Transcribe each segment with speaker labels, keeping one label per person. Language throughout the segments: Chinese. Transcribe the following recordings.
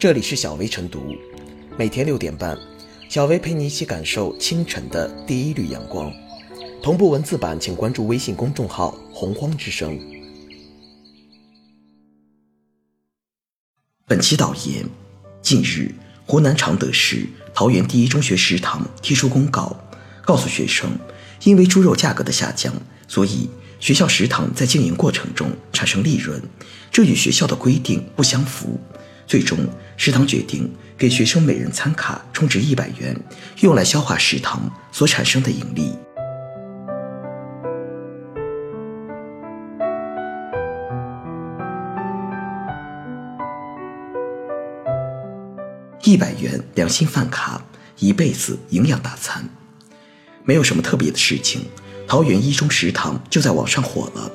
Speaker 1: 这里是小薇晨读，每天六点半，小薇陪你一起感受清晨的第一缕阳光。同步文字版，请关注微信公众号“洪荒之声”。
Speaker 2: 本期导言：近日，湖南常德市桃园第一中学食堂贴出公告，告诉学生，因为猪肉价格的下降，所以学校食堂在经营过程中产生利润，这与学校的规定不相符。最终，食堂决定给学生每人餐卡充值一百元，用来消化食堂所产生的盈利。一百元良心饭卡，一辈子营养大餐，没有什么特别的事情。桃园一中食堂就在网上火了。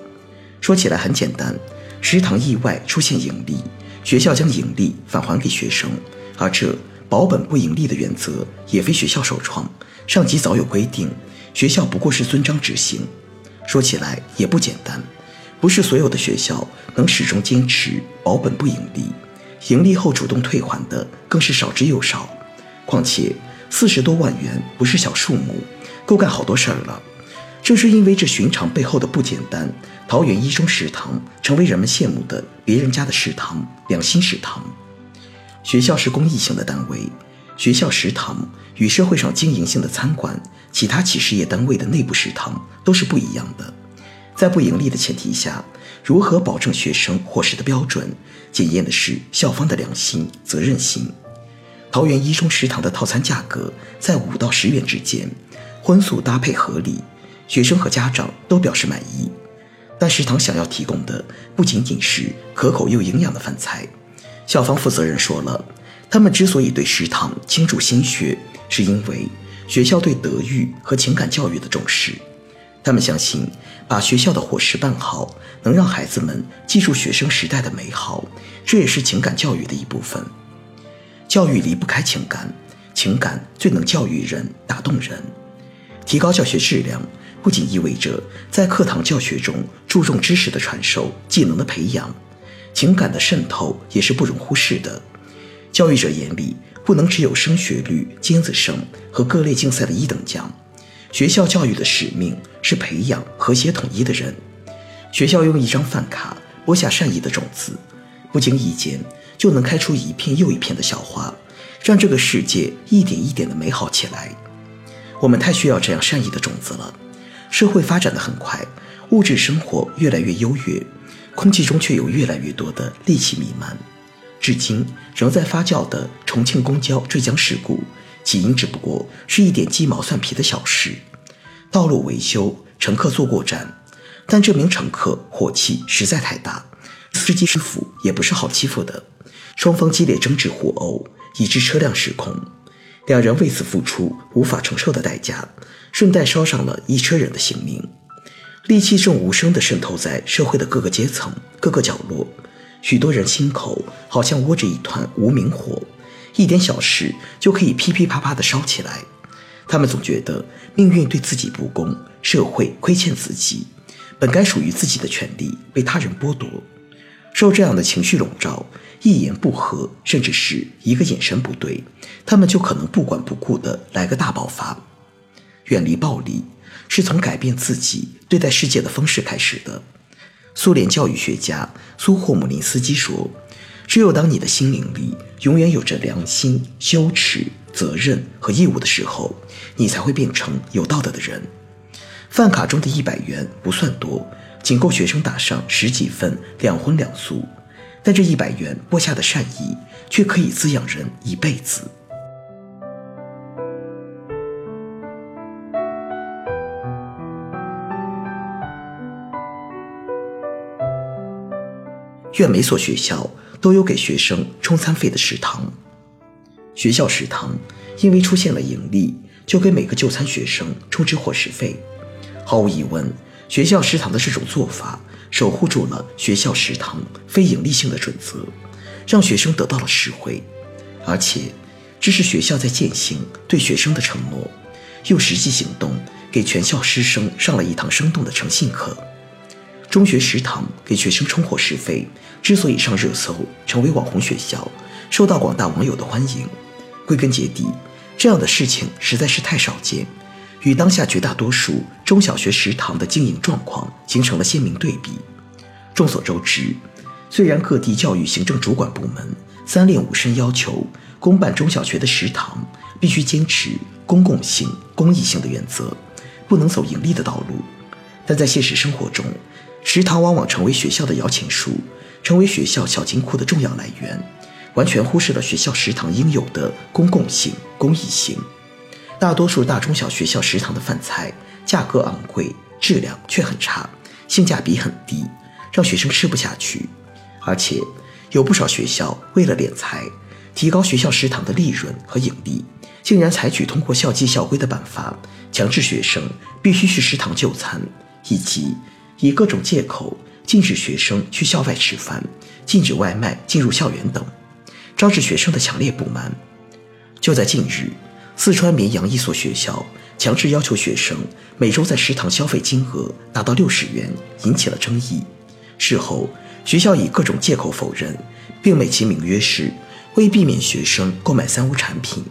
Speaker 2: 说起来很简单，食堂意外出现盈利。学校将盈利返还给学生，而这保本不盈利的原则也非学校首创，上级早有规定，学校不过是遵章执行。说起来也不简单，不是所有的学校能始终坚持保本不盈利，盈利后主动退还的更是少之又少。况且四十多万元不是小数目，够干好多事儿了。正是因为这寻常背后的不简单，桃园一中食堂成为人们羡慕的别人家的食堂、良心食堂。学校是公益性的单位，学校食堂与社会上经营性的餐馆、其他企事业单位的内部食堂都是不一样的。在不盈利的前提下，如何保证学生伙食的标准，检验的是校方的良心、责任心。桃园一中食堂的套餐价格在五到十元之间，荤素搭配合理。学生和家长都表示满意，但食堂想要提供的不仅仅是可口又营养的饭菜。校方负责人说了，他们之所以对食堂倾注心血，是因为学校对德育和情感教育的重视。他们相信，把学校的伙食办好，能让孩子们记住学生时代的美好，这也是情感教育的一部分。教育离不开情感，情感最能教育人、打动人，提高教学质量。不仅意味着在课堂教学中注重知识的传授、技能的培养，情感的渗透也是不容忽视的。教育者眼里不能只有升学率、尖子生和各类竞赛的一等奖。学校教育的使命是培养和谐统一的人。学校用一张饭卡播下善意的种子，不经意间就能开出一片又一片的小花，让这个世界一点一点的美好起来。我们太需要这样善意的种子了。社会发展的很快，物质生活越来越优越，空气中却有越来越多的戾气弥漫。至今仍在发酵的重庆公交坠江事故，起因只不过是一点鸡毛蒜皮的小事。道路维修，乘客坐过站，但这名乘客火气实在太大，司机师傅也不是好欺负的。双方激烈争执互殴，以致车辆失控，两人为此付出无法承受的代价。顺带烧上了一车人的性命，戾气正无声地渗透在社会的各个阶层、各个角落，许多人心口好像窝着一团无名火，一点小事就可以噼噼啪啪地烧起来。他们总觉得命运对自己不公，社会亏欠自己，本该属于自己的权利被他人剥夺。受这样的情绪笼罩，一言不合，甚至是一个眼神不对，他们就可能不管不顾地来个大爆发。远离暴力，是从改变自己对待世界的方式开始的。苏联教育学家苏霍姆林斯基说：“只有当你的心灵里永远有着良心、羞耻、责任和义务的时候，你才会变成有道德的人。”饭卡中的一百元不算多，仅够学生打上十几份两荤两素，但这一百元播下的善意，却可以滋养人一辈子。愿每所学校都有给学生充餐费的食堂。学校食堂因为出现了盈利，就给每个就餐学生充值伙食费。毫无疑问，学校食堂的这种做法守护住了学校食堂非盈利性的准则，让学生得到了实惠。而且，这是学校在践行对学生的承诺，用实际行动给全校师生上了一堂生动的诚信课。中学食堂给学生充伙食费，之所以上热搜，成为网红学校，受到广大网友的欢迎。归根结底，这样的事情实在是太少见，与当下绝大多数中小学食堂的经营状况形成了鲜明对比。众所周知，虽然各地教育行政主管部门三令五申要求公办中小学的食堂必须坚持公共性、公益性的原则，不能走盈利的道路，但在现实生活中，食堂往往成为学校的摇钱树，成为学校小金库的重要来源，完全忽视了学校食堂应有的公共性、公益性。大多数大中小学校食堂的饭菜价格昂贵，质量却很差，性价比很低，让学生吃不下去。而且，有不少学校为了敛财，提高学校食堂的利润和盈利，竟然采取通过校纪校规的办法，强制学生必须去食堂就餐，以及。以各种借口禁止学生去校外吃饭，禁止外卖进入校园等，招致学生的强烈不满。就在近日，四川绵阳一所学校强制要求学生每周在食堂消费金额达到六十元，引起了争议。事后，学校以各种借口否认，并美其名曰是为避免学生购买三无产品，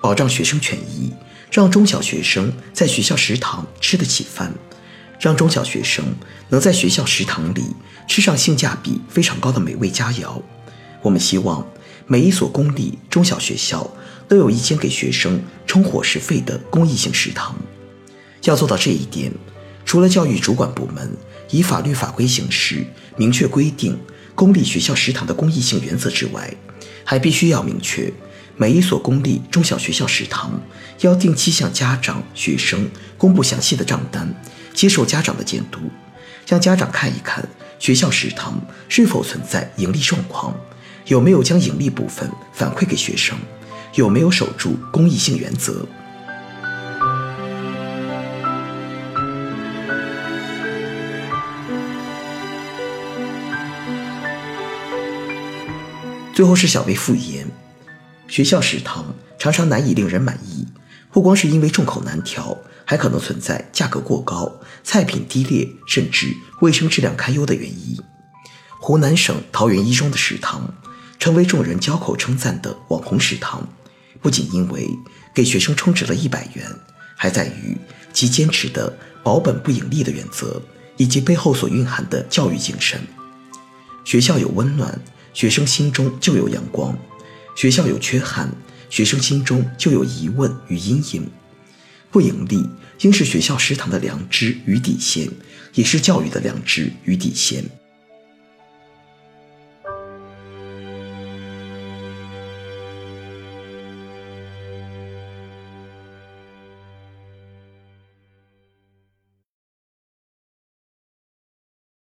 Speaker 2: 保障学生权益，让中小学生在学校食堂吃得起饭。让中小学生能在学校食堂里吃上性价比非常高的美味佳肴。我们希望每一所公立中小学校都有一间给学生充伙食费的公益性食堂。要做到这一点，除了教育主管部门以法律法规形式明确规定公立学校食堂的公益性原则之外，还必须要明确每一所公立中小学校食堂要定期向家长、学生公布详细的账单。接受家长的监督，让家长看一看学校食堂是否存在盈利状况，有没有将盈利部分反馈给学生，有没有守住公益性原则。最后是小薇复言，学校食堂常常难以令人满意，不光是因为众口难调。还可能存在价格过高、菜品低劣，甚至卫生质量堪忧的原因。湖南省桃园一中的食堂成为众人交口称赞的网红食堂，不仅因为给学生充值了一百元，还在于其坚持的保本不盈利的原则，以及背后所蕴含的教育精神。学校有温暖，学生心中就有阳光；学校有缺憾，学生心中就有疑问与阴影。不盈利应是学校食堂的良知与底线，也是教育的良知与底线。